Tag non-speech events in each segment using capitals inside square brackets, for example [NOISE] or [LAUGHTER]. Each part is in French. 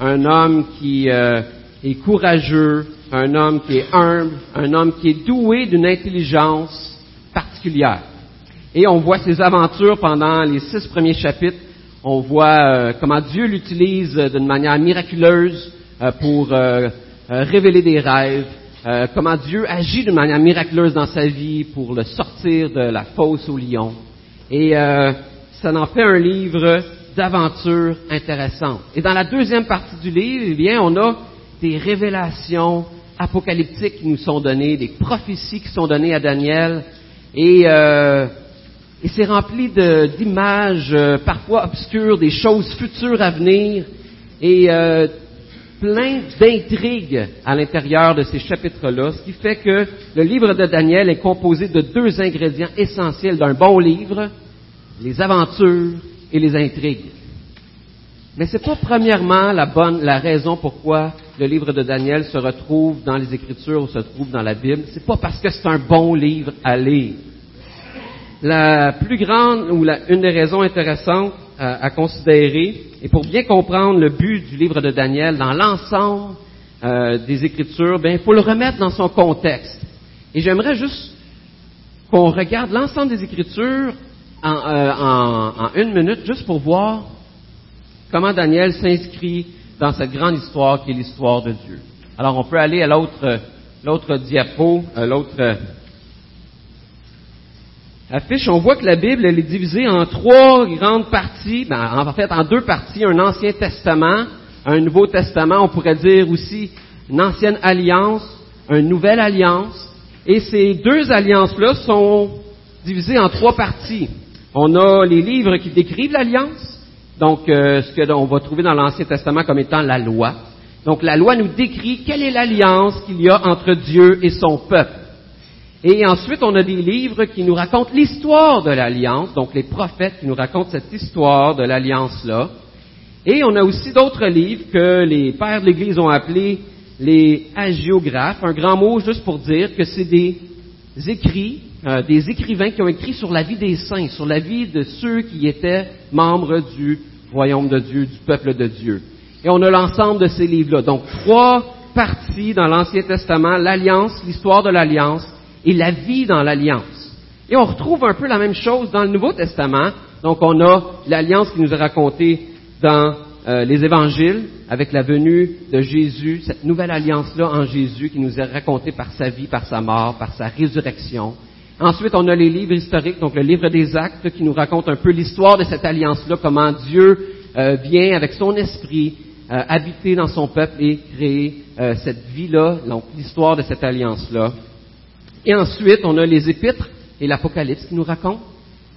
un homme qui euh, est courageux, un homme qui est humble, un homme qui est doué d'une intelligence particulière. Et on voit ses aventures pendant les six premiers chapitres. On voit euh, comment Dieu l'utilise d'une manière miraculeuse euh, pour révéler des rêves, comment Dieu agit d'une manière miraculeuse dans sa vie pour le sortir de la fosse au lion. Et ça en fait un livre d'aventures intéressantes. Et dans la deuxième partie du livre, eh bien, on a des révélations apocalyptiques qui nous sont données, des prophéties qui sont données à Daniel, et, euh, c'est rempli d'images euh, parfois obscures, des choses futures à venir, et euh, plein d'intrigues à l'intérieur de ces chapitres-là, ce qui fait que le livre de Daniel est composé de deux ingrédients essentiels d'un bon livre, les aventures et les intrigues. Mais c'est pas premièrement la bonne, la raison pourquoi le livre de Daniel se retrouve dans les Écritures ou se trouve dans la Bible. C'est pas parce que c'est un bon livre à lire. La plus grande ou la, une des raisons intéressantes à, considérer, et pour bien comprendre le but du livre de Daniel dans l'ensemble euh, des Écritures, ben il faut le remettre dans son contexte. Et j'aimerais juste qu'on regarde l'ensemble des Écritures euh, en, une minute, juste pour voir comment Daniel s'inscrit dans cette grande histoire qui est l'histoire de Dieu. Alors, on peut aller à l'autre, l'autre diapo, euh, l'autre euh, affiche. On voit que la Bible, elle est divisée en trois grandes parties, ben, en fait, en deux parties. Un Ancien Testament, un Nouveau Testament, on pourrait dire aussi une ancienne alliance, une nouvelle alliance. Et ces deux alliances-là sont divisées en trois parties. On a les livres qui décrivent l'alliance, donc euh, ce que on va trouver dans l'Ancien Testament comme étant la loi. Donc la loi nous décrit quelle est l'alliance qu'il y a entre Dieu et son peuple. Et ensuite, on a des livres qui nous racontent l'histoire de l'alliance, donc les prophètes qui nous racontent cette histoire de l'alliance-là. Et on a aussi d'autres livres que les pères de l'Église ont appelés les hagiographes, un grand mot juste pour dire que c'est des écrits euh, des écrivains qui ont écrit sur la vie des saints, sur la vie de ceux qui étaient membres du royaume de Dieu, du peuple de Dieu. Et on a l'ensemble de ces livres-là. Donc, trois parties dans l'Ancien Testament, l'Alliance, l'histoire de l'Alliance et la vie dans l'Alliance. Et on retrouve un peu la même chose dans le Nouveau Testament. Donc, on a l'Alliance qui nous est racontée dans euh, les Évangiles avec la venue de Jésus, cette nouvelle alliance-là en Jésus qui nous est racontée par sa vie, par sa mort, par sa résurrection. Ensuite, on a les livres historiques, donc le livre des actes qui nous raconte un peu l'histoire de cette alliance-là, comment Dieu euh, vient avec son esprit euh, habiter dans son peuple et créer euh, cette vie-là, donc l'histoire de cette alliance-là. Et ensuite, on a les épîtres et l'Apocalypse qui nous racontent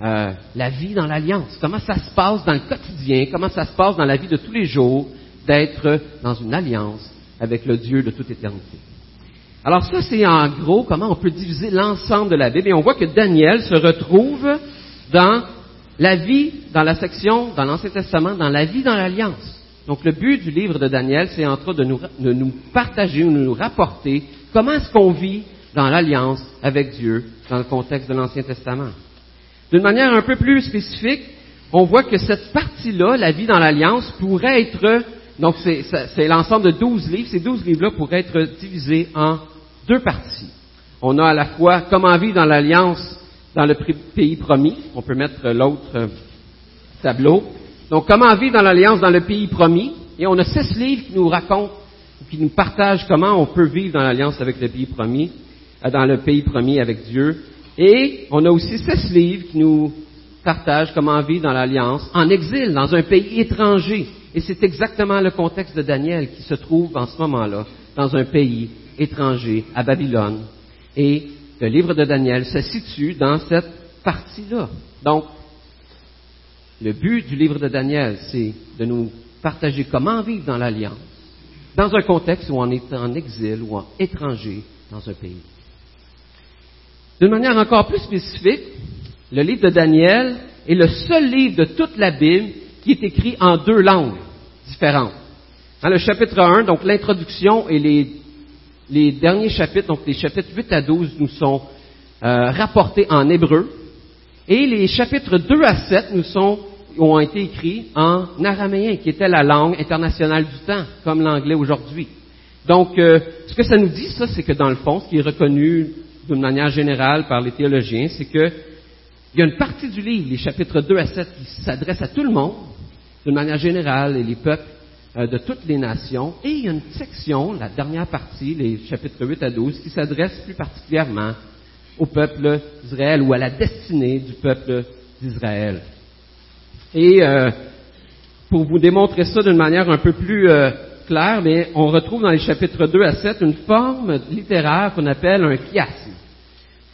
la vie dans l'alliance, comment ça se passe dans le quotidien, comment ça se passe dans la vie de tous les jours d'être dans une alliance avec le Dieu de toute éternité. Alors ça, c'est en gros comment on peut diviser l'ensemble de la Bible. Et on voit que Daniel se retrouve dans la vie, dans la section, dans l'Ancien Testament, dans la vie dans l'Alliance. Donc le but du livre de Daniel, c'est entre autres de nous, de nous partager ou de nous rapporter comment est-ce qu'on vit dans l'Alliance avec Dieu dans le contexte de l'Ancien Testament. D'une manière un peu plus spécifique, on voit que cette partie-là, la vie dans l'Alliance, pourrait être donc, c'est l'ensemble de douze livres. Ces douze livres-là pourraient être divisés en deux parties. On a à la fois comment vivre dans l'alliance dans le pays promis. On peut mettre l'autre euh, tableau. Donc, comment vivre dans l'alliance dans le pays promis. Et on a six livres qui nous racontent, qui nous partagent comment on peut vivre dans l'alliance avec le pays promis, euh, dans le pays promis avec Dieu. Et on a aussi six livres qui nous partagent comment vivre dans l'alliance en exil, dans un pays étranger. Et c'est exactement le contexte de Daniel qui se trouve en ce moment-là dans un pays étranger, à Babylone. Et le livre de Daniel se situe dans cette partie-là. Donc, le but du livre de Daniel, c'est de nous partager comment vivre dans l'Alliance, dans un contexte où on est en exil ou en étranger dans un pays. D'une manière encore plus spécifique, le livre de Daniel est le seul livre de toute la Bible qui est écrit en deux langues différentes. Dans le chapitre 1, donc l'introduction et les, derniers chapitres, donc les chapitres 8 à 12, nous sont euh, rapportés en hébreu. Et les chapitres 2 à 7 nous sont ont été écrits en araméen, qui était la langue internationale du temps, comme l'anglais aujourd'hui. Donc, euh, ce que ça nous dit, ça, c'est que dans le fond, ce qui est reconnu d'une manière générale par les théologiens, c'est que il y a une partie du livre, les chapitres 2 à 7, qui s'adresse à tout le monde, d'une manière générale, et les peuples euh, de toutes les nations, et il y a une section, la dernière partie, les chapitres 8 à 12, qui s'adresse plus particulièrement au peuple d'Israël ou à la destinée du peuple d'Israël. Et euh, pour vous démontrer ça d'une manière un peu plus euh, claire, on retrouve dans les chapitres 2 à 7 une forme littéraire qu'on appelle un chiasme.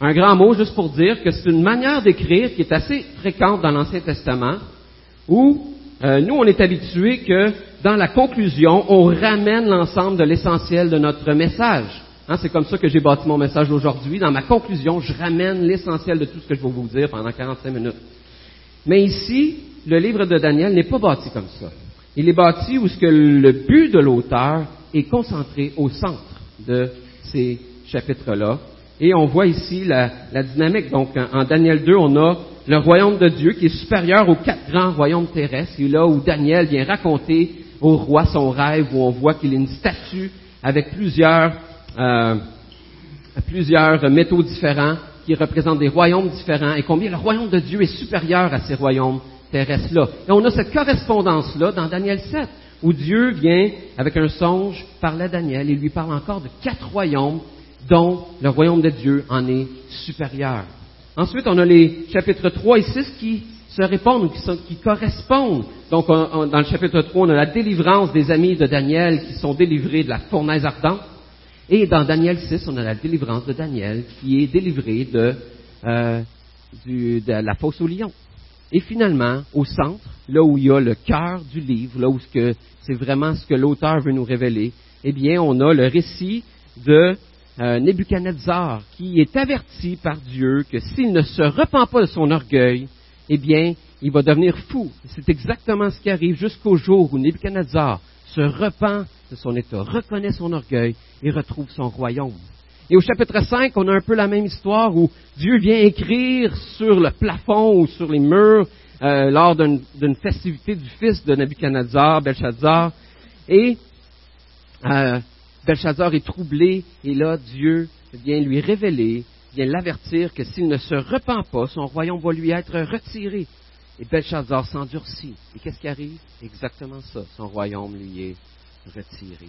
Un grand mot juste pour dire que c'est une manière d'écrire qui est assez fréquente dans l'Ancien Testament, où euh, nous on est habitués que dans la conclusion, on ramène l'ensemble de l'essentiel de notre message. Hein, c'est comme ça que j'ai bâti mon message aujourd'hui. Dans ma conclusion, je ramène l'essentiel de tout ce que je vais vous dire pendant 45 minutes. Mais ici, le livre de Daniel n'est pas bâti comme ça. Il est bâti où ce que le but de l'auteur est concentré au centre de ces chapitres-là. Et on voit ici la, dynamique. Donc, en, Daniel 2, on a le royaume de Dieu qui est supérieur aux quatre grands royaumes terrestres. Et là où Daniel vient raconter au roi son rêve, où on voit qu'il est une statue avec plusieurs, euh, plusieurs métaux différents qui représentent des royaumes différents et combien le royaume de Dieu est supérieur à ces royaumes terrestres-là. Et on a cette correspondance-là dans Daniel 7, où Dieu vient, avec un songe, parler à Daniel et lui parle encore de quatre royaumes dont le royaume de Dieu en est supérieur. Ensuite, on a les chapitres 3 et 6 qui se répondent, qui, qui correspondent. Donc, dans le chapitre 3, on a la délivrance des amis de Daniel qui sont délivrés de la fournaise ardente. Et dans Daniel 6, on a la délivrance de Daniel qui est délivré de, euh, de la fosse au lion. Et finalement, au centre, là où il y a le cœur du livre, là où c'est vraiment ce que l'auteur veut nous révéler, eh bien, on a le récit de euh, Nebuchadnezzar qui est averti par Dieu que s'il ne se repent pas de son orgueil, eh bien, il va devenir fou. C'est exactement ce qui arrive jusqu'au jour où Nebuchadnezzar se repent de son état, reconnaît son orgueil et retrouve son royaume. Et au chapitre 5, on a un peu la même histoire où Dieu vient écrire sur le plafond ou sur les murs euh, lors d'une festivité du fils de Nebuchadnezzar, Belshazzar. Et euh, Belshazzar est troublé et là, Dieu vient lui révéler, vient l'avertir que s'il ne se repent pas, son royaume va lui être retiré. Et Belshazzar s'endurcit. Et qu'est-ce qui arrive? Exactement ça. Son royaume lui est retiré.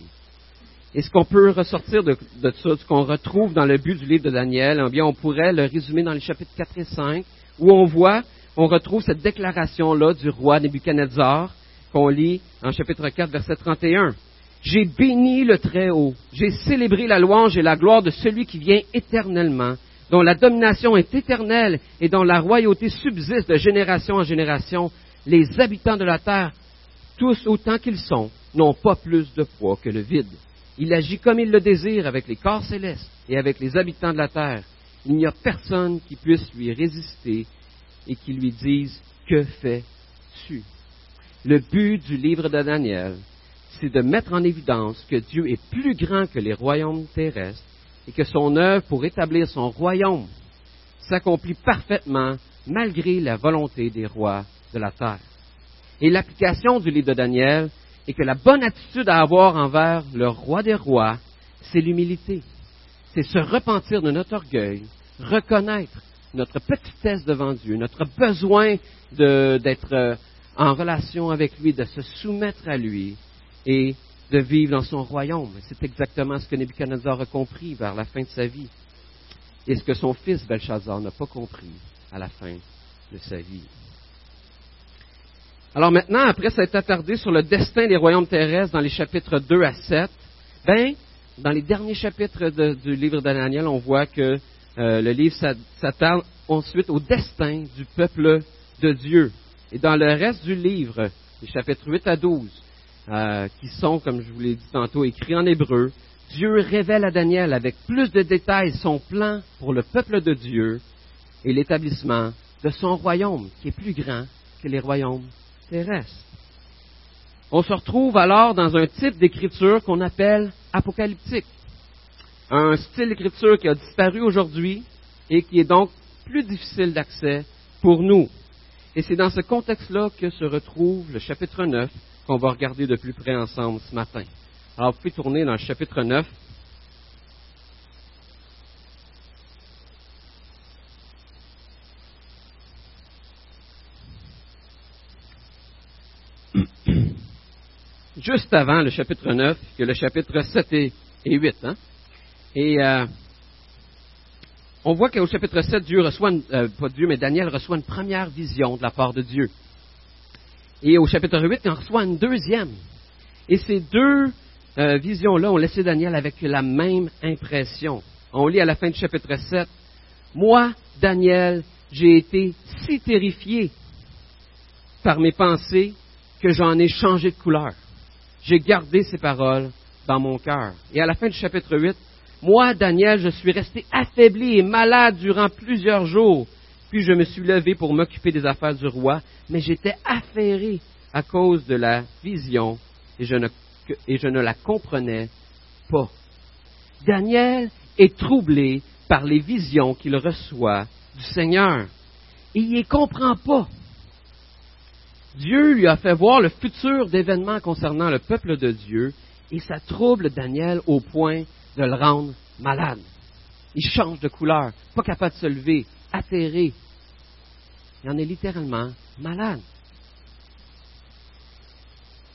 Et ce qu'on peut ressortir de, ça, ce qu'on retrouve dans le but du livre de Daniel, eh bien, on pourrait le résumer dans les chapitres 4 et 5, où on voit, on retrouve cette déclaration-là du roi Nebuchadnezzar, qu'on lit en chapitre 4, verset 31. J'ai béni le Très-Haut, j'ai célébré la louange et la gloire de celui qui vient éternellement, dont la domination est éternelle et dont la royauté subsiste de génération en génération. Les habitants de la terre, tous autant qu'ils sont, n'ont pas plus de poids que le vide. Il agit comme il le désire avec les corps célestes et avec les habitants de la terre. Il n'y a personne qui puisse lui résister et qui lui dise Que fais-tu Le but du livre de Daniel, c'est de mettre en évidence que Dieu est plus grand que les royaumes terrestres et que son œuvre pour établir son royaume s'accomplit parfaitement malgré la volonté des rois de la terre. Et l'application du livre de Daniel et que la bonne attitude à avoir envers le roi des rois, c'est l'humilité. C'est se repentir de notre orgueil, reconnaître notre petitesse devant Dieu, notre besoin d'être euh, en relation avec lui, de se soumettre à lui et de vivre dans son royaume. C'est exactement ce que Nebuchadnezzar a compris vers la fin de sa vie et ce que son fils Belshazzar n'a pas compris à la fin de sa vie. Alors maintenant, après s'être attardé sur le destin des royaumes terrestres dans les chapitres 2 à 7, ben, dans les derniers chapitres du livre d'Ananiel, on voit que euh, le livre s'attarde ensuite au destin du peuple de Dieu. Et dans le reste du livre, les chapitres 8 à 12, euh, qui sont, comme je vous l'ai dit tantôt, écrits en hébreu, Dieu révèle à Daniel avec plus de détails son plan pour le peuple de Dieu et l'établissement de son royaume, qui est plus grand que les royaumes terrestre. On se retrouve alors dans un type d'écriture qu'on appelle apocalyptique. Un style d'écriture qui a disparu aujourd'hui et qui est donc plus difficile d'accès pour nous. Et c'est dans ce contexte-là que se retrouve le chapitre 9 qu'on va regarder de plus près ensemble ce matin. Alors, vous pouvez tourner dans le chapitre 9. [CLEARS THROAT] Juste avant le chapitre 9, que le chapitre 7 et, 8. Hein? Et euh, on voit qu'au chapitre 7, Dieu reçoit, euh, pas Dieu, mais Daniel reçoit une première vision de la part de Dieu. Et au chapitre 8, il en reçoit une deuxième. Et ces deux euh, visions-là ont laissé Daniel avec la même impression. On lit à la fin du chapitre 7, Moi, Daniel, j'ai été si terrifié par mes pensées que j'en ai changé de couleur. J'ai gardé ces paroles dans mon cœur. Et à la fin du chapitre 8, moi, Daniel, je suis resté affaibli et malade durant plusieurs jours. Puis je me suis levé pour m'occuper des affaires du roi, mais j'étais affairé à cause de la vision et je ne, la comprenais pas. Daniel est troublé par les visions qu'il reçoit du Seigneur. Et il ne comprend pas. Dieu lui a fait voir le futur d'événements concernant le peuple de Dieu et ça trouble Daniel au point de le rendre malade. Il change de couleur, pas capable de se lever, atterré. Il en est littéralement malade.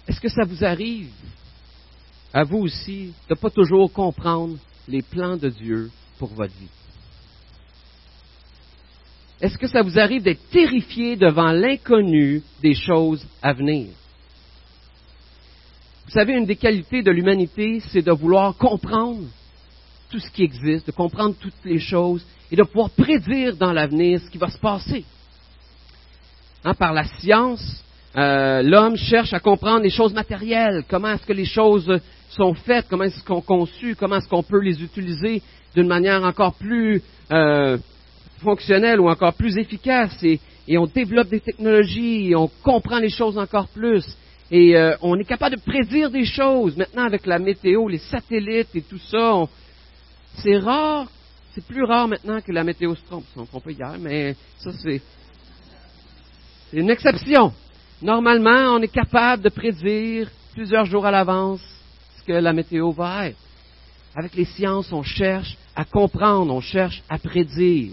Est-ce que ça vous arrive, à vous aussi, de ne pas toujours comprendre les plans de Dieu pour votre vie? Est-ce que ça vous arrive d'être terrifié devant l'inconnu des choses à venir? Vous savez, une des qualités de l'humanité, c'est de vouloir comprendre tout ce qui existe, de comprendre toutes les choses et de pouvoir prédire dans l'avenir ce qui va se passer. Hein, par la science, euh, l'homme cherche à comprendre les choses matérielles, comment est-ce que les choses sont faites, comment est-ce qu'on conçues, comment est-ce qu'on peut les utiliser d'une manière encore plus euh, fonctionnelle ou encore plus efficace? Et, on développe des technologies, et on comprend les choses encore plus. Et euh, on est capable de prédire des choses. Maintenant, avec la météo, les satellites et tout ça, c'est rare, c'est plus rare maintenant que la météo se trompe. On se hier, mais ça, c'est, c'est une exception. Normalement, on est capable de prédire plusieurs jours à l'avance ce que la météo va être. Avec les sciences, on cherche à comprendre, on cherche à prédire.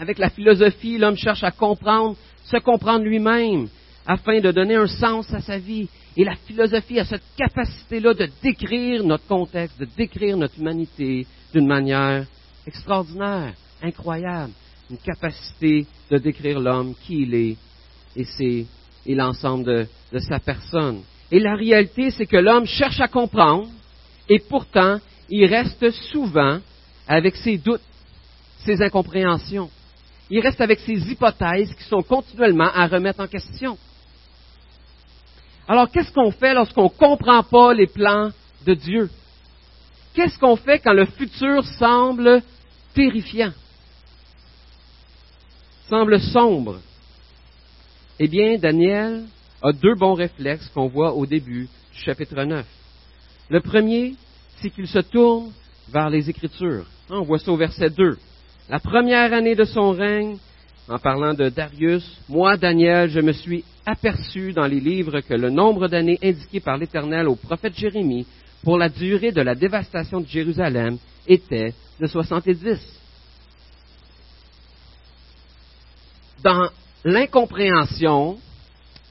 Avec la philosophie, l'homme cherche à comprendre, se comprendre lui-même, afin de donner un sens à sa vie. Et la philosophie a cette capacité-là de décrire notre contexte, de décrire notre humanité d'une manière extraordinaire, incroyable. Une capacité de décrire l'homme, qui il est, et, l'ensemble de sa personne. Et la réalité, c'est que l'homme cherche à comprendre, et pourtant, il reste souvent avec ses doutes, ses incompréhensions. Il reste avec ses hypothèses qui sont continuellement à remettre en question. Alors, qu'est-ce qu'on fait lorsqu'on ne comprend pas les plans de Dieu? Qu'est-ce qu'on fait quand le futur semble terrifiant? Semble sombre? Eh bien, Daniel a deux bons réflexes qu'on voit au début du chapitre 9. Le premier, c'est qu'il se tourne vers les Écritures. On voit ça au verset 2. La première année de son règne, en parlant de Darius, moi, Daniel, je me suis aperçu dans les livres que le nombre d'années indiquées par l'Éternel au prophète Jérémie pour la durée de la dévastation de Jérusalem était de 70. Dans l'incompréhension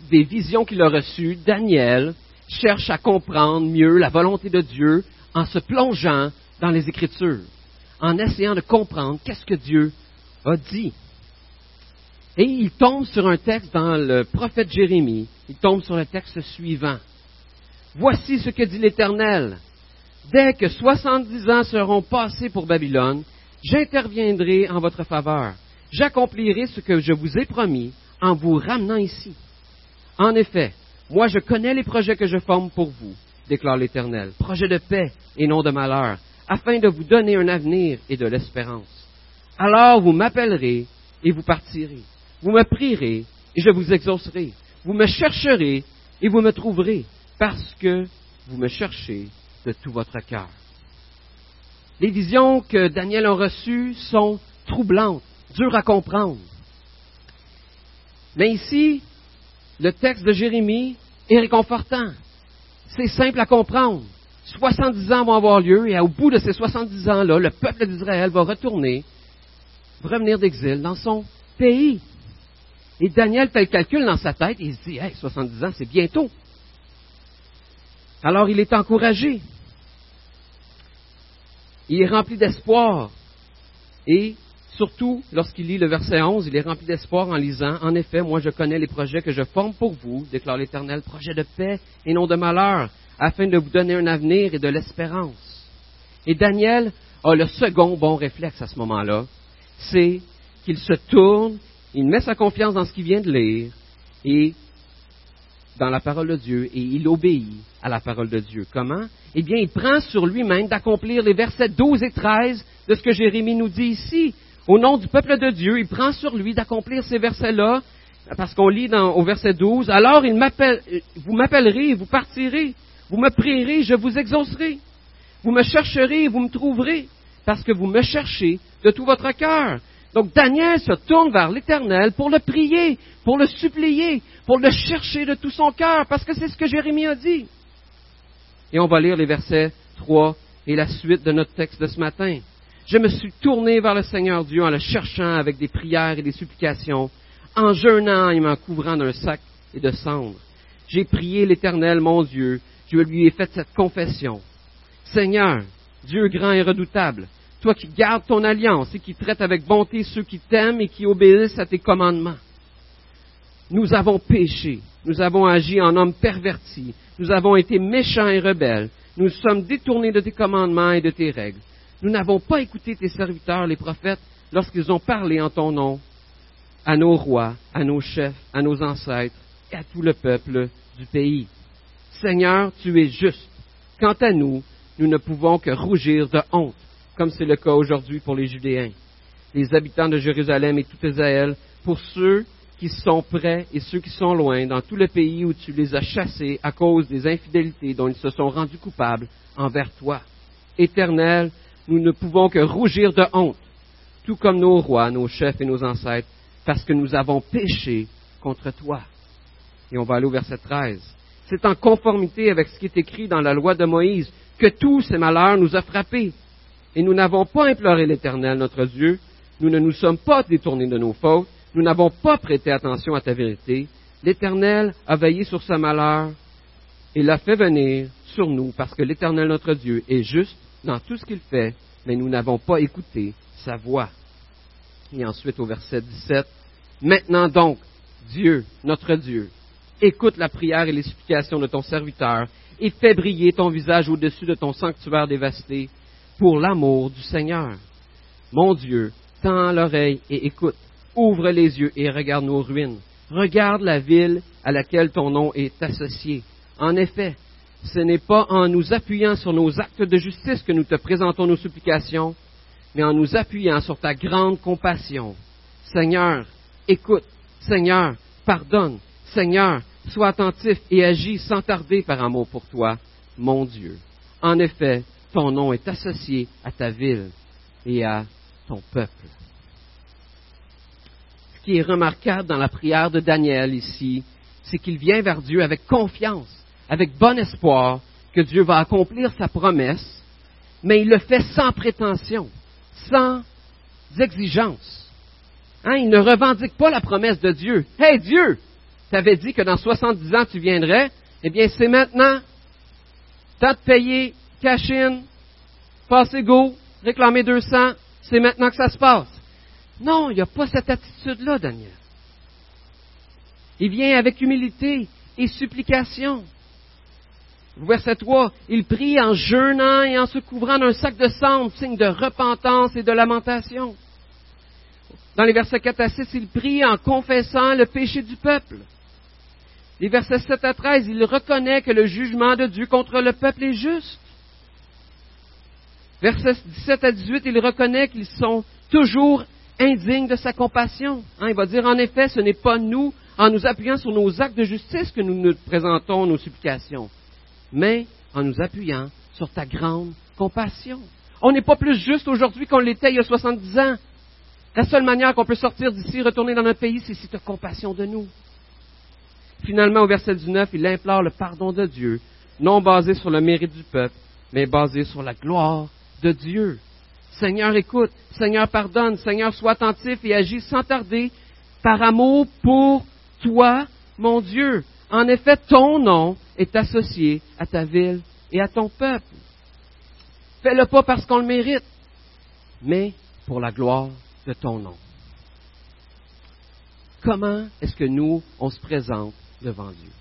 des visions qu'il a reçues, Daniel cherche à comprendre mieux la volonté de Dieu en se plongeant dans les Écritures, en essayant de comprendre qu'est-ce que Dieu a dit. Et il tombe sur un texte dans le prophète Jérémie. Il tombe sur le texte suivant. Voici ce que dit l'Éternel. Dès que soixante-dix ans seront passés pour Babylone, j'interviendrai en votre faveur. J'accomplirai ce que je vous ai promis en vous ramenant ici. En effet, moi je connais les projets que je forme pour vous, déclare l'Éternel, projets de paix et non de malheur, afin de vous donner un avenir et de l'espérance. Alors vous m'appellerez et vous partirez. Vous me prierez et je vous exaucerai. Vous me chercherez et vous me trouverez parce que vous me cherchez de tout votre cœur. Les visions que Daniel a reçues sont troublantes, dures à comprendre. Mais ici, le texte de Jérémie est réconfortant. C'est simple à comprendre. 70 ans vont avoir lieu et au bout de ces 70 ans-là, le peuple d'Israël va retourner, revenir d'exil dans son pays. Et Daniel fait le calcul dans sa tête et il se dit, hey, 70 ans, c'est bientôt. Alors il est encouragé. Il est rempli d'espoir. Et surtout, lorsqu'il lit le verset 11, il est rempli d'espoir en lisant, En effet, moi je connais les projets que je forme pour vous, déclare l'Éternel, projets de paix et non de malheur, afin de vous donner un avenir et de l'espérance. Et Daniel a le second bon réflexe à ce moment-là, c'est qu'il se tourne, il met sa confiance dans ce qu'il vient de lire et dans la parole de Dieu et il obéit à la parole de Dieu. Comment? Eh bien, il prend sur lui-même d'accomplir les versets 12 et 13 de ce que Jérémie nous dit ici. Au nom du peuple de Dieu, il prend sur lui d'accomplir ces versets-là, parce qu'on lit dans, au verset 12, alors vous m'appellerez, vous partirez, vous me prierez, je vous exaucerai. Vous me chercherez, vous me trouverez, parce que vous me cherchez de tout votre cœur. Donc Daniel se tourne vers l'Éternel pour le prier, pour le supplier, pour le chercher de tout son cœur, parce que c'est ce que Jérémie a dit. Et on va lire les versets 3 et la suite de notre texte de ce matin. Je me suis tourné vers le Seigneur Dieu en le cherchant avec des prières et des supplications, en jeûnant et m'en couvrant d'un sac et de cendres. J'ai prié l'Éternel, mon Dieu, je lui ai fait cette confession. Seigneur, Dieu grand et redoutable, toi qui gardes ton alliance et qui traites avec bonté ceux qui t'aiment et qui obéissent à tes commandements. Nous avons péché, nous avons agi en hommes pervertis, nous avons été méchants et rebelles, nous sommes détournés de tes commandements et de tes règles. Nous n'avons pas écouté tes serviteurs, les prophètes, lorsqu'ils ont parlé en ton nom à nos rois, à nos chefs, à nos ancêtres et à tout le peuple du pays. Seigneur, tu es juste. Quant à nous, nous ne pouvons que rougir de honte, comme c'est le cas aujourd'hui pour les Judéens, les habitants de Jérusalem et tout Israël, pour ceux qui sont près et ceux qui sont loin, dans tout le pays où tu les as chassés à cause des infidélités dont ils se sont rendus coupables envers toi. Éternel, nous ne pouvons que rougir de honte, tout comme nos rois, nos chefs et nos ancêtres, parce que nous avons péché contre toi. Et on va aller au verset 13. C'est en conformité avec ce qui est écrit dans la loi de Moïse que tous ces malheurs nous ont frappés. Et nous n'avons pas imploré l'Éternel, notre Dieu, nous ne nous sommes pas détournés de nos fautes, nous n'avons pas prêté attention à ta vérité, l'Éternel a veillé sur ce malheur. Et l'a fait venir sur nous parce que l'Éternel notre Dieu est juste dans tout ce qu'il fait, mais nous n'avons pas écouté sa voix. Et ensuite au verset 17, Maintenant donc, Dieu, notre Dieu, écoute la prière et les supplications de ton serviteur et fais briller ton visage au-dessus de ton sanctuaire dévasté pour l'amour du Seigneur. Mon Dieu, tends l'oreille et écoute ouvre les yeux et regarde nos ruines. Regarde la ville à laquelle ton nom est associé. En effet, ce n'est pas en nous appuyant sur nos actes de justice que nous te présentons nos supplications, mais en nous appuyant sur ta grande compassion. Seigneur, écoute. Seigneur, pardonne. Seigneur, sois attentif et agis sans tarder par amour pour toi, mon Dieu. En effet, ton nom est associé à ta ville et à ton peuple qui est remarquable dans la prière de Daniel ici, c'est qu'il vient vers Dieu avec confiance, avec bon espoir que Dieu va accomplir sa promesse, mais il le fait sans prétention, sans exigence. Hein, il ne revendique pas la promesse de Dieu. Hey Dieu, tu avais dit que dans 70 ans tu viendrais, eh bien c'est maintenant. Tant de payer, cash in, passer go, réclamer 200, c'est maintenant que ça se passe. Non, il n'y a pas cette attitude-là, Daniel. Il vient avec humilité et supplication. Verset 3, il prie en jeûnant et en se couvrant d'un sac de cendre, signe de repentance et de lamentation. Dans les versets 4 à 6, il prie en confessant le péché du peuple. Les versets 7 à 13, il reconnaît que le jugement de Dieu contre le peuple est juste. Versets 17 à 18, il reconnaît qu'ils sont toujours indigne de sa compassion. Hein, il va dire, en effet, ce n'est pas nous, en nous appuyant sur nos actes de justice, que nous nous présentons nos supplications, mais en nous appuyant sur ta grande compassion. On n'est pas plus juste aujourd'hui qu'on l'était il y a 70 ans. La seule manière qu'on peut sortir d'ici, retourner dans notre pays, c'est si tu as compassion de nous. Finalement, au verset 19, il implore le pardon de Dieu, non basé sur le mérite du peuple, mais basé sur la gloire de Dieu. Seigneur, écoute, Seigneur, pardonne, Seigneur, sois attentif et agis sans tarder par amour pour toi, mon Dieu. En effet, ton nom est associé à ta ville et à ton peuple. Fais-le pas parce qu'on le mérite, mais pour la gloire de ton nom. Comment est-ce que nous, on se présente devant Dieu?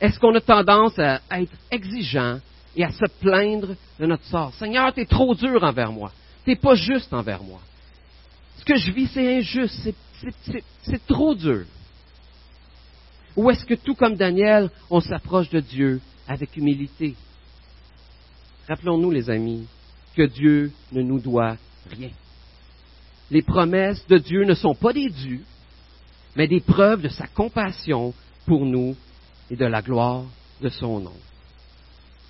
Est-ce qu'on a tendance à être exigeant et à se plaindre de notre sort? Seigneur, tu es trop dur envers moi. Tu n'es pas juste envers moi. Ce que je vis, c'est injuste. C'est trop dur. Ou est-ce que tout comme Daniel, on s'approche de Dieu avec humilité? Rappelons-nous, les amis, que Dieu ne nous doit rien. Les promesses de Dieu ne sont pas des dus, mais des preuves de sa compassion pour nous et de la gloire de son nom.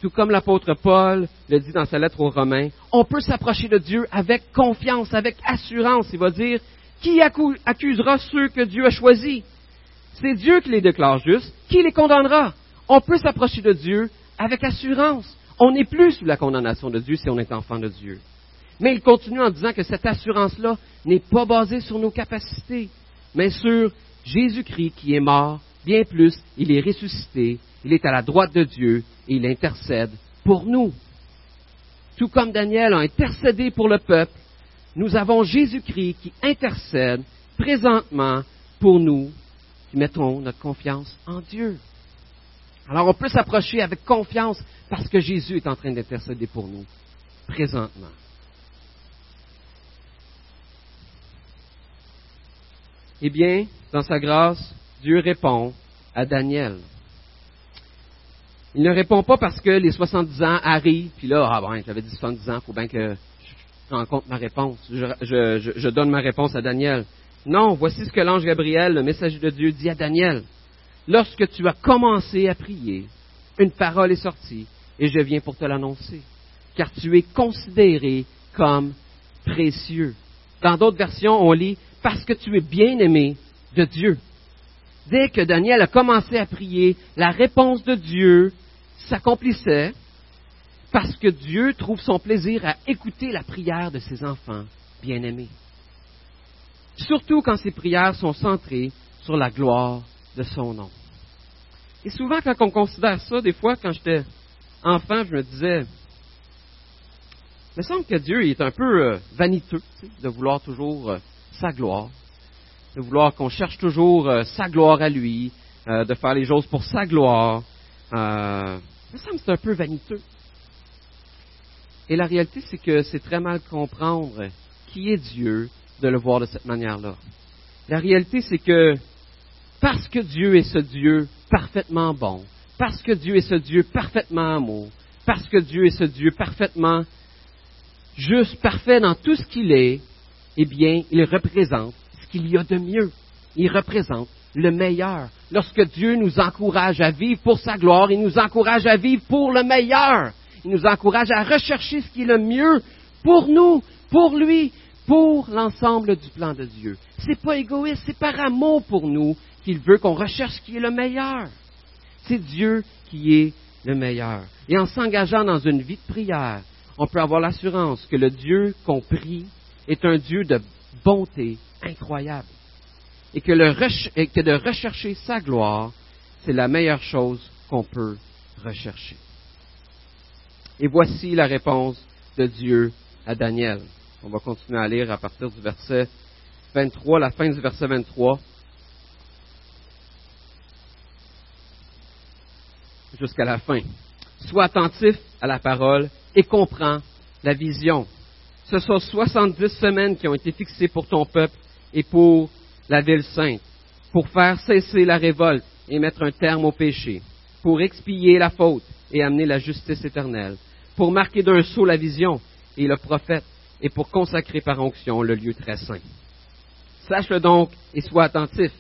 Tout comme l'apôtre Paul le dit dans sa lettre aux Romains, on peut s'approcher de Dieu avec confiance, avec assurance. Il va dire, qui accusera ceux que Dieu a choisis? C'est Dieu qui les déclare justes. Qui les condamnera? On peut s'approcher de Dieu avec assurance. On n'est plus sous la condamnation de Dieu si on est enfant de Dieu. Mais il continue en disant que cette assurance-là n'est pas basée sur nos capacités, mais sur Jésus-Christ qui est mort, bien plus, il est ressuscité, il est à la droite de Dieu et il intercède pour nous. Tout comme Daniel a intercédé pour le peuple, nous avons Jésus-Christ qui intercède présentement pour nous qui mettons notre confiance en Dieu. Alors on peut s'approcher avec confiance parce que Jésus est en train d'intercéder pour nous présentement. Eh bien, dans sa grâce, Dieu répond à Daniel. Il ne répond pas parce que les 70 ans arrivent, puis là, ah bon, j'avais dit 70 ans, il faut bien que je rencontre ma réponse. je donne ma réponse à Daniel. Non, voici ce que l'ange Gabriel, le messager de Dieu, dit à Daniel. Lorsque tu as commencé à prier, une parole est sortie et je viens pour te l'annoncer, car tu es considéré comme précieux. Dans d'autres versions, on lit parce que tu es bien-aimé de Dieu. Dès que Daniel a commencé à prier, la réponse de Dieu s'accomplissait parce que Dieu trouve son plaisir à écouter la prière de ses enfants bien-aimés. Surtout quand ses prières sont centrées sur la gloire de son nom. Et souvent, quand on considère ça, des fois, quand j'étais enfant, je me disais, il me semble que Dieu est un peu euh, vaniteux de vouloir toujours euh, sa gloire, de vouloir qu'on cherche toujours euh, sa gloire à lui, de faire les choses pour sa gloire. il me semble un peu vaniteux. Et la réalité, c'est que c'est très mal comprendre qui est Dieu de le voir de cette manière-là. La réalité, c'est que parce que Dieu est ce Dieu parfaitement bon, parce que Dieu est ce Dieu parfaitement amour, parce que Dieu est ce Dieu parfaitement juste, parfait dans tout ce qu'il est, eh bien, il représente qu'il y a de mieux. Il représente le meilleur. Lorsque Dieu nous encourage à vivre pour sa gloire, il nous encourage à vivre pour le meilleur. Il nous encourage à rechercher ce qui est le mieux pour nous, pour lui, pour l'ensemble du plan de Dieu. C'est pas égoïste, c'est par amour pour nous qu'il veut qu'on recherche ce qui est le meilleur. C'est Dieu qui est le meilleur. Et en s'engageant dans une vie de prière, on peut avoir l'assurance que le Dieu qu'on prie est un Dieu de bonté incroyable. Et que, de rechercher sa gloire, c'est la meilleure chose qu'on peut rechercher. Et voici la réponse de Dieu à Daniel. On va continuer à lire à partir du verset 23, la fin du verset 23, jusqu'à la fin. Sois attentif à la parole et comprends la vision. Ce sont 70 semaines qui ont été fixées pour ton peuple et pour la ville sainte, pour faire cesser la révolte et mettre un terme au péché, pour expier la faute et amener la justice éternelle, pour marquer d'un sceau la vision et le prophète, et pour consacrer par onction le lieu très saint. Sache-le donc et sois attentif.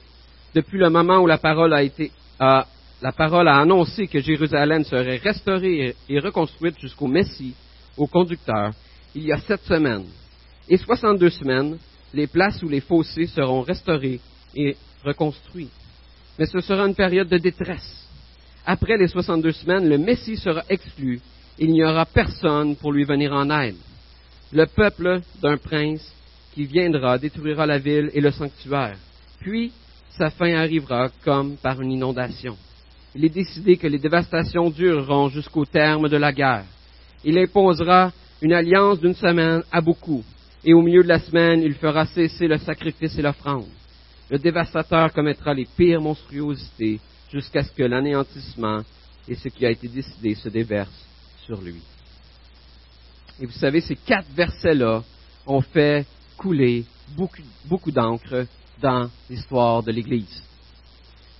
Depuis le moment où la parole a été, la parole a annoncé que Jérusalem serait restaurée et reconstruite jusqu'au Messie, au conducteur, il y a sept semaines. Et 62 semaines, les places où les fossés seront restaurés et reconstruits. Mais ce sera une période de détresse. Après les 62 semaines, le Messie sera exclu. Il n'y aura personne pour lui venir en aide. Le peuple d'un prince qui viendra détruira la ville et le sanctuaire. Puis, sa fin arrivera comme par une inondation. Il est décidé que les dévastations dureront jusqu'au terme de la guerre. Il imposera une alliance d'une semaine à beaucoup, et au milieu de la semaine, il fera cesser le sacrifice et l'offrande. Le dévastateur commettra les pires monstruosités jusqu'à ce que l'anéantissement et ce qui a été décidé se déversent sur lui. Et vous savez, ces quatre versets-là ont fait couler beaucoup d'encre dans l'histoire de l'Église.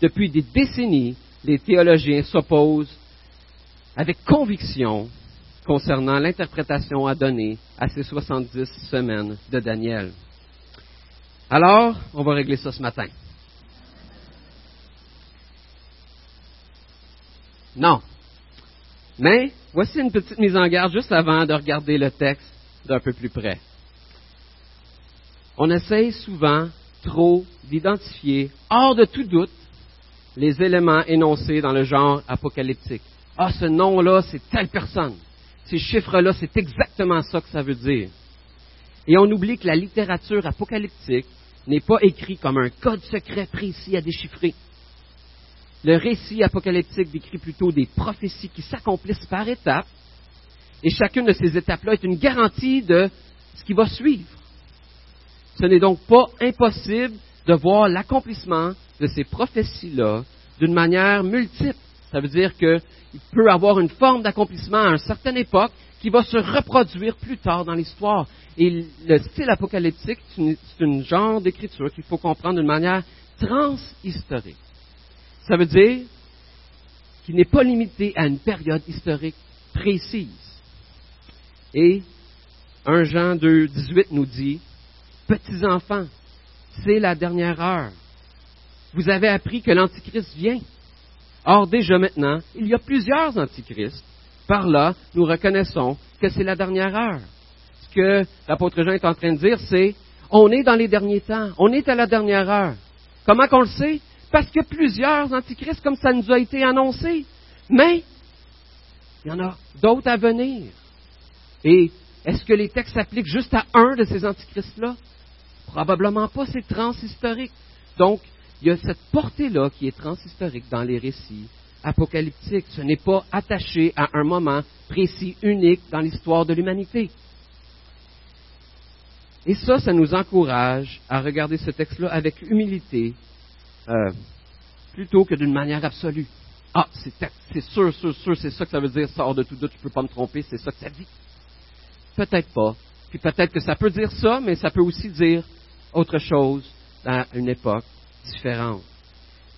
Depuis des décennies, les théologiens s'opposent avec conviction concernant l'interprétation à donner à ces 70 semaines de Daniel. Alors, on va régler ça ce matin. Non. Mais, voici une petite mise en garde juste avant de regarder le texte d'un peu plus près. On essaye souvent trop d'identifier, hors de tout doute, les éléments énoncés dans le genre apocalyptique. Ah, ce nom-là, c'est telle personne. Ces chiffres-là, c'est exactement ça que ça veut dire. Et on oublie que la littérature apocalyptique n'est pas écrite comme un code secret précis à déchiffrer. Le récit apocalyptique décrit plutôt des prophéties qui s'accomplissent par étapes, et chacune de ces étapes-là est une garantie de ce qui va suivre. Ce n'est donc pas impossible de voir l'accomplissement de ces prophéties-là d'une manière multiple. Ça veut dire qu'il peut avoir une forme d'accomplissement à une certaine époque qui va se reproduire plus tard dans l'histoire. Et le style apocalyptique, c'est un genre d'écriture qu'il faut comprendre d'une manière transhistorique. Ça veut dire qu'il n'est pas limité à une période historique précise. Et 1 Jean 2, 18 nous dit, Petits enfants, c'est la dernière heure. Vous avez appris que l'Antichrist vient. Or, déjà maintenant, il y a plusieurs Antichrists. Par là, nous reconnaissons que c'est la dernière heure. Ce que l'apôtre Jean est en train de dire, c'est on est dans les derniers temps, on est à la dernière heure. Comment qu'on le sait? Parce qu'il y a plusieurs antichrists comme ça nous a été annoncé. Mais il y en a d'autres à venir. Et est-ce que les textes s'appliquent juste à un de ces antichrists-là? Probablement pas, c'est transhistorique. Donc, il y a cette portée-là qui est transhistorique dans les récits apocalyptiques. Ce n'est pas attaché à un moment précis, unique dans l'histoire de l'humanité. Et ça, ça nous encourage à regarder ce texte-là avec humilité, euh, plutôt que d'une manière absolue. Ah, c'est sûr, sûr, sûr, c'est ça que ça veut dire, hors de tout doute, je ne peux pas me tromper, c'est ça que ça dit. Peut-être pas. Puis peut-être que ça peut dire ça, mais ça peut aussi dire autre chose à une époque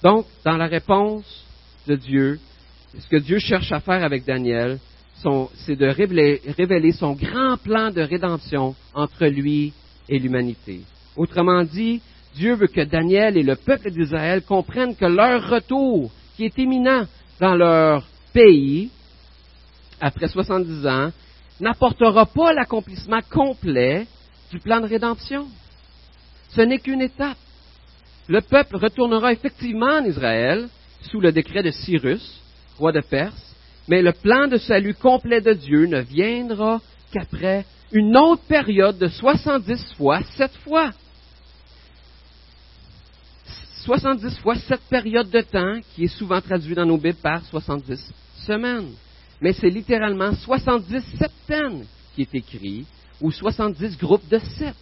Donc, dans la réponse de Dieu, ce que Dieu cherche à faire avec Daniel, c'est de révéler, son grand plan de rédemption entre lui et l'humanité. Autrement dit, Dieu veut que Daniel et le peuple d'Israël comprennent que leur retour, qui est imminent dans leur pays, après 70 ans, n'apportera pas l'accomplissement complet du plan de rédemption. Ce n'est qu'une étape. Le peuple retournera effectivement en Israël sous le décret de Cyrus, roi de Perse, mais le plan de salut complet de Dieu ne viendra qu'après une autre période de 70 fois, 7 fois. 70 fois cette période de temps qui est souvent traduite dans nos Bibles par 70 semaines. Mais c'est littéralement 70 septaines qui est écrit, ou 70 groupes de sept.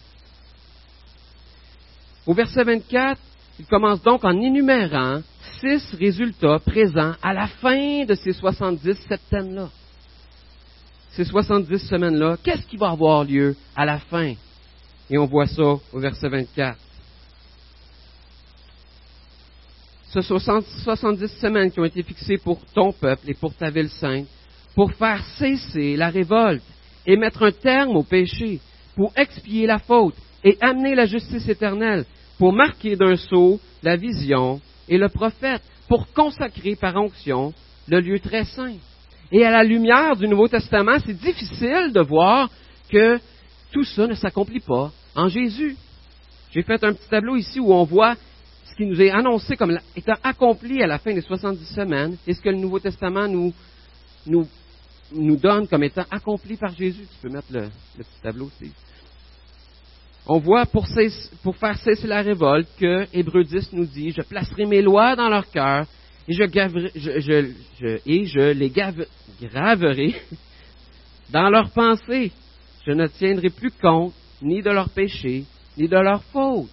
Au verset 24, il commence donc en énumérant six résultats présents à la fin de ces 70 septaines-là. Ces 70 semaines-là, qu'est-ce qui va avoir lieu à la fin? Et on voit ça au verset 24. Ce 70 semaines qui ont été fixées pour ton peuple et pour ta ville sainte, pour faire cesser la révolte et mettre un terme au péché, pour expier la faute et amener la justice éternelle, pour marquer d'un sceau la vision et le prophète, pour consacrer par onction le lieu très saint. Et à la lumière du Nouveau Testament, c'est difficile de voir que tout ça ne s'accomplit pas en Jésus. J'ai fait un petit tableau ici où on voit ce qui nous est annoncé comme étant accompli à la fin des 70 semaines et ce que le Nouveau Testament nous, nous, nous donne comme étant accompli par Jésus. Tu peux mettre le, petit tableau, aussi. On voit pour, faire cesser la révolte que Hébreu 10 nous dit, je placerai mes lois dans leur cœur et je, les graverai [LAUGHS] dans leurs pensées. Je ne tiendrai plus compte ni de leurs péchés, ni de leurs fautes.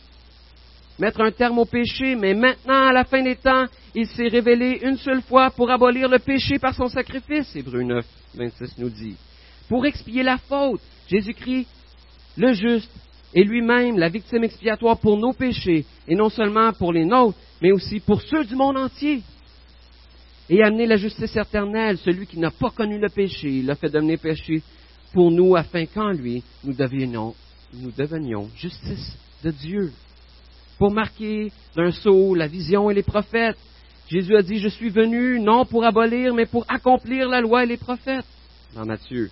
Mettre un terme au péché, mais maintenant, à la fin des temps, il s'est révélé une seule fois pour abolir le péché par son sacrifice, Hébreu 9, 26 nous dit. Pour expier la faute, Jésus-Christ, le juste, est lui-même la victime expiatoire pour nos péchés, et non seulement pour les nôtres, mais aussi pour ceux du monde entier et amener la justice éternelle. Celui qui n'a pas connu le péché, il l'a fait devenir péché pour nous, afin qu'en lui, nous devenions, nous devenions justice de Dieu. Pour marquer d'un sceau la vision et les prophètes, Jésus a dit, je suis venu non pour abolir, mais pour accomplir la loi et les prophètes, dans Matthieu.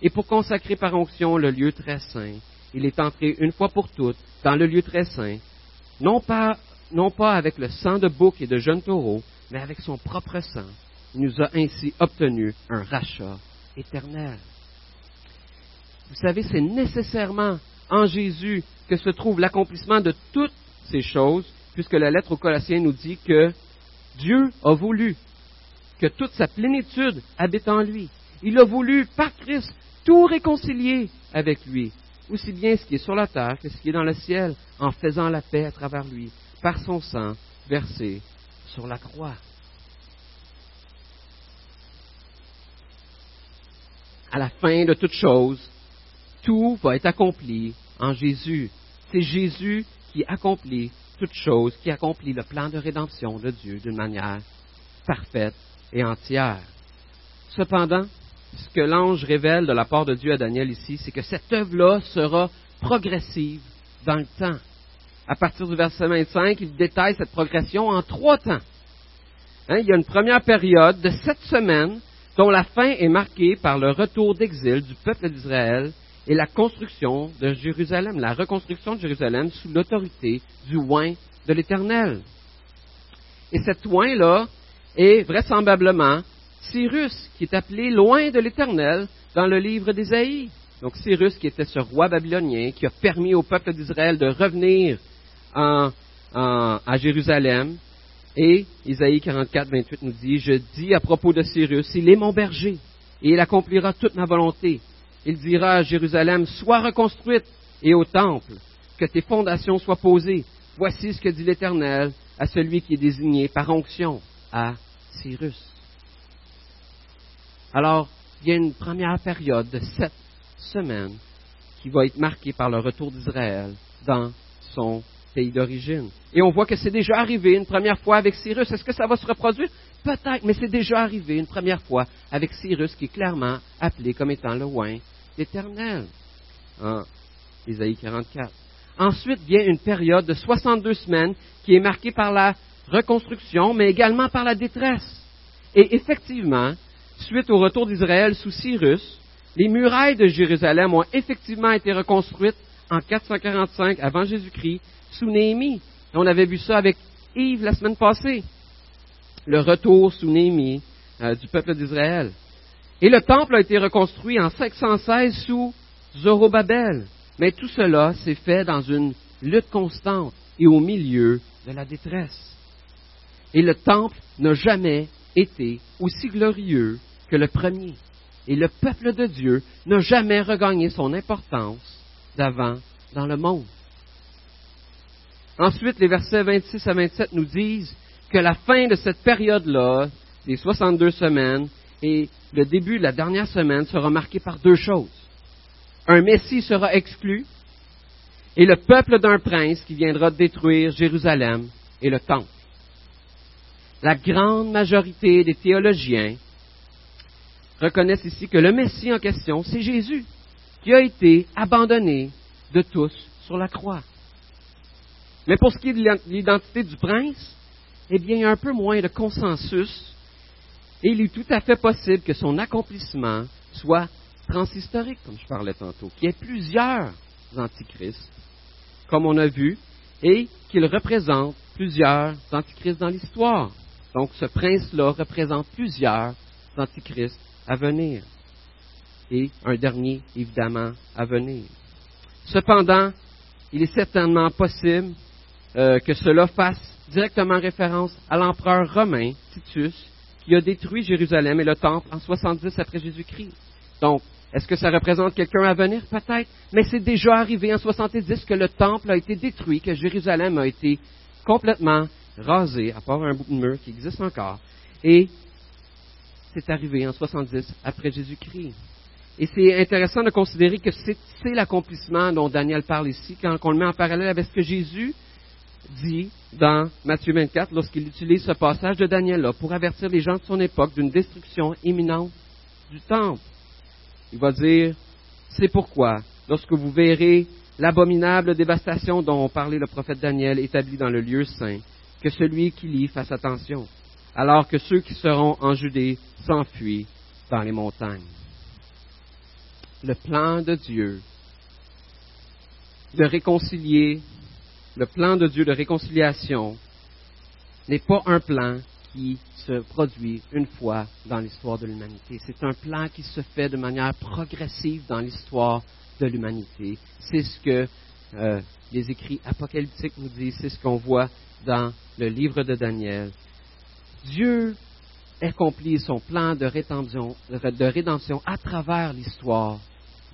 Et pour consacrer par onction le lieu très saint, il est entré une fois pour toutes dans le lieu très saint, non pas, non pas avec le sang de bouc et de jeunes taureaux, mais avec son propre sang, il nous a ainsi obtenu un rachat éternel. Vous savez, c'est nécessairement en Jésus que se trouve l'accomplissement de toutes ces choses, puisque la lettre aux Colossiens nous dit que Dieu a voulu que toute sa plénitude habite en lui. Il a voulu, par Christ, tout réconcilier avec lui, aussi bien ce qui est sur la terre que ce qui est dans le ciel, en faisant la paix à travers lui, par son sang versé sur la croix. À la fin de toute chose, tout va être accompli en Jésus. C'est Jésus qui accomplit toute chose, qui accomplit le plan de rédemption de Dieu d'une manière parfaite et entière. Cependant, ce que l'ange révèle de la part de Dieu à Daniel ici, c'est que cette œuvre-là sera progressive dans le temps à partir du verset 25, il détaille cette progression en trois temps. Hein, il y a une première période de sept semaines dont la fin est marquée par le retour d'exil du peuple d'Israël et la construction de Jérusalem, la reconstruction de Jérusalem sous l'autorité du oin de l'Éternel. Et cet oin-là est vraisemblablement Cyrus, qui est appelé loin de l'Éternel dans le livre d'Ésaïe. Donc Cyrus, qui était ce roi babylonien, qui a permis au peuple d'Israël de revenir à Jérusalem. Et Isaïe 44, 28 nous dit, je dis à propos de Cyrus, il est mon berger, et il accomplira toute ma volonté. Il dira à Jérusalem, sois reconstruite, et au temple, que tes fondations soient posées. Voici ce que dit l'Éternel à celui qui est désigné par onction, à Cyrus. Alors, il y a une première période de sept semaines qui va être marquée par le retour d'Israël dans son pays d'origine. Et on voit que c'est déjà arrivé une première fois avec Cyrus. Est-ce que ça va se reproduire? Peut-être, mais c'est déjà arrivé une première fois avec Cyrus, qui est clairement appelé comme étant le oin éternel. Isaïe 44. Ensuite vient une période de 62 semaines qui est marquée par la reconstruction, mais également par la détresse. Et effectivement, suite au retour d'Israël sous Cyrus, les murailles de Jérusalem ont effectivement été reconstruites en 445 avant Jésus-Christ sous Néhémie. On avait vu ça avec Yves la semaine passée. Le retour sous Néhémie euh, du peuple d'Israël. Et le temple a été reconstruit en 516 sous Zorobabel. Mais tout cela s'est fait dans une lutte constante et au milieu de la détresse. Et le temple n'a jamais été aussi glorieux que le premier. Et le peuple de Dieu n'a jamais regagné son importance d'avant dans le monde. Ensuite, les versets 26 à 27 nous disent que la fin de cette période-là, des 62 semaines, et le début de la dernière semaine sera marqué par deux choses. Un Messie sera exclu, et le peuple d'un prince qui viendra détruire Jérusalem et le temple. La grande majorité des théologiens reconnaissent ici que le Messie en question, c'est Jésus, qui a été abandonné de tous sur la croix. Mais pour ce qui est de l'identité du prince, eh bien, il y a un peu moins de consensus et il est tout à fait possible que son accomplissement soit transhistorique, comme je parlais tantôt, qu'il y ait plusieurs antichrists, comme on a vu, et qu'il représente plusieurs antichrists dans l'histoire. Donc ce prince-là représente plusieurs antichrists à venir. Et un dernier, évidemment, à venir. Cependant, il est certainement possible euh, que cela fasse directement référence à l'empereur romain, Titus, qui a détruit Jérusalem et le temple en 70 après Jésus-Christ. Donc, est-ce que ça représente quelqu'un à venir? Peut-être. Mais c'est déjà arrivé en 70 que le temple a été détruit, que Jérusalem a été complètement rasé, à part un bout de mur qui existe encore. Et c'est arrivé en 70 après Jésus-Christ. Et c'est intéressant de considérer que c'est l'accomplissement dont Daniel parle ici, quand on le met en parallèle avec ce que Jésus dit dans Matthieu 24 lorsqu'il utilise ce passage de Daniel-là pour avertir les gens de son époque d'une destruction imminente du temple. Il va dire, c'est pourquoi, lorsque vous verrez l'abominable dévastation dont parlait le prophète Daniel établie dans le lieu saint, que celui qui lit fasse attention, alors que ceux qui seront en Judée s'enfuient dans les montagnes. Le plan de Dieu de le plan de Dieu de réconciliation n'est pas un plan qui se produit une fois dans l'histoire de l'humanité. C'est un plan qui se fait de manière progressive dans l'histoire de l'humanité. C'est ce que euh, les écrits apocalyptiques nous disent, c'est ce qu'on voit dans le livre de Daniel. Dieu accomplit son plan de rédemption, de rédemption à travers l'histoire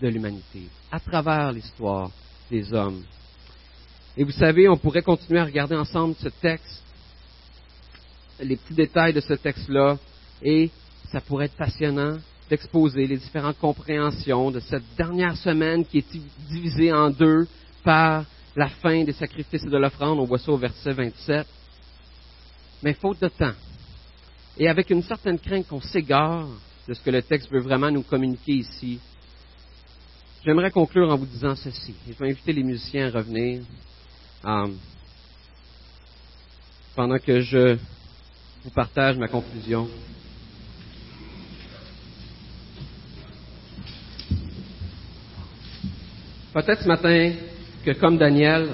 de l'humanité, à travers l'histoire des hommes. Et vous savez, on pourrait continuer à regarder ensemble ce texte, les petits détails de ce texte-là, et ça pourrait être passionnant d'exposer les différentes compréhensions de cette dernière semaine qui est divisée en deux par la fin des sacrifices et de l'offrande. On voit ça au verset 27. Mais faute de temps, et avec une certaine crainte qu'on s'égare de ce que le texte veut vraiment nous communiquer ici, j'aimerais conclure en vous disant ceci. Je vais inviter les musiciens à revenir euh, pendant que je vous partage ma conclusion. Peut-être ce matin que, comme Daniel,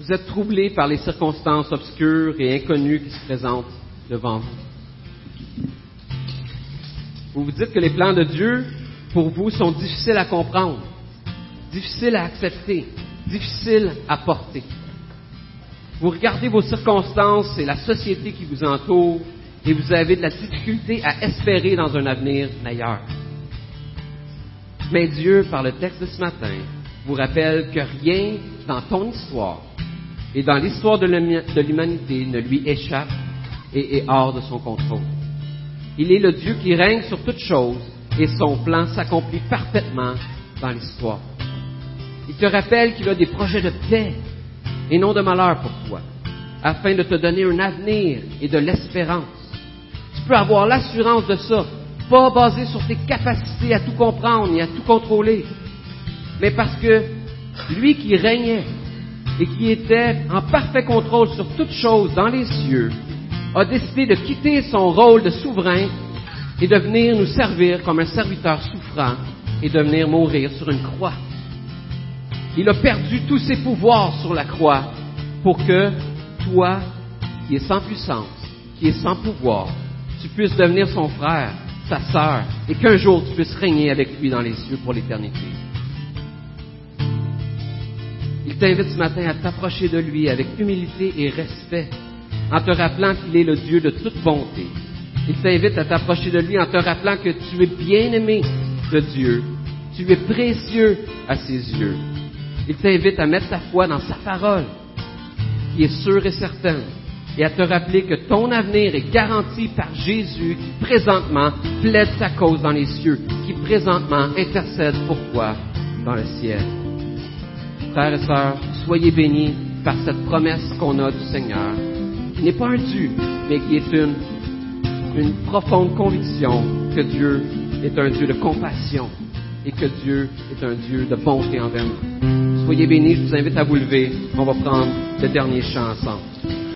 vous êtes troublé par les circonstances obscures et inconnues qui se présentent devant vous. Vous vous dites que les plans de Dieu, pour vous, sont difficiles à comprendre, difficiles à accepter, difficiles à porter. Vous regardez vos circonstances et la société qui vous entoure et vous avez de la difficulté à espérer dans un avenir meilleur. Mais Dieu, par le texte de ce matin, vous rappelle que rien dans ton histoire et dans l'histoire de l'humanité ne lui échappe et est hors de son contrôle. Il est le Dieu qui règne sur toutes choses et son plan s'accomplit parfaitement dans l'histoire. Il te rappelle qu'il a des projets de paix et non de malheur pour toi, afin de te donner un avenir et de l'espérance. Tu peux avoir l'assurance de ça pas basé sur tes capacités à tout comprendre et à tout contrôler, mais parce que lui qui régnait et qui était en parfait contrôle sur toutes choses dans les cieux, a décidé de quitter son rôle de souverain et de venir nous servir comme un serviteur souffrant et de venir mourir sur une croix. Il a perdu tous ses pouvoirs sur la croix pour que toi, qui es sans puissance, qui es sans pouvoir, tu puisses devenir son frère sa sœur, et qu'un jour tu puisses régner avec lui dans les cieux pour l'éternité. T'invite ce matin à t'approcher de lui avec humilité et respect, en te rappelant qu'il est le Dieu de toute bonté. Il t'invite à t'approcher de lui en te rappelant que tu es bien-aimé de Dieu, tu es précieux à ses yeux. Il t'invite à mettre ta foi dans sa parole, qui est sûre et certaine, et à te rappeler que ton avenir est garanti par Jésus qui présentement plaide sa cause dans les cieux, qui présentement intercède pour toi dans le ciel. Frères et sœurs, soyez bénis par cette promesse qu'on a du Seigneur, qui n'est pas un dû, mais qui est une, une profonde conviction que Dieu est un Dieu de compassion et que Dieu est un Dieu de bonté envers nous. Soyez bénis, je vous invite à vous lever. On va prendre le dernier chant ensemble.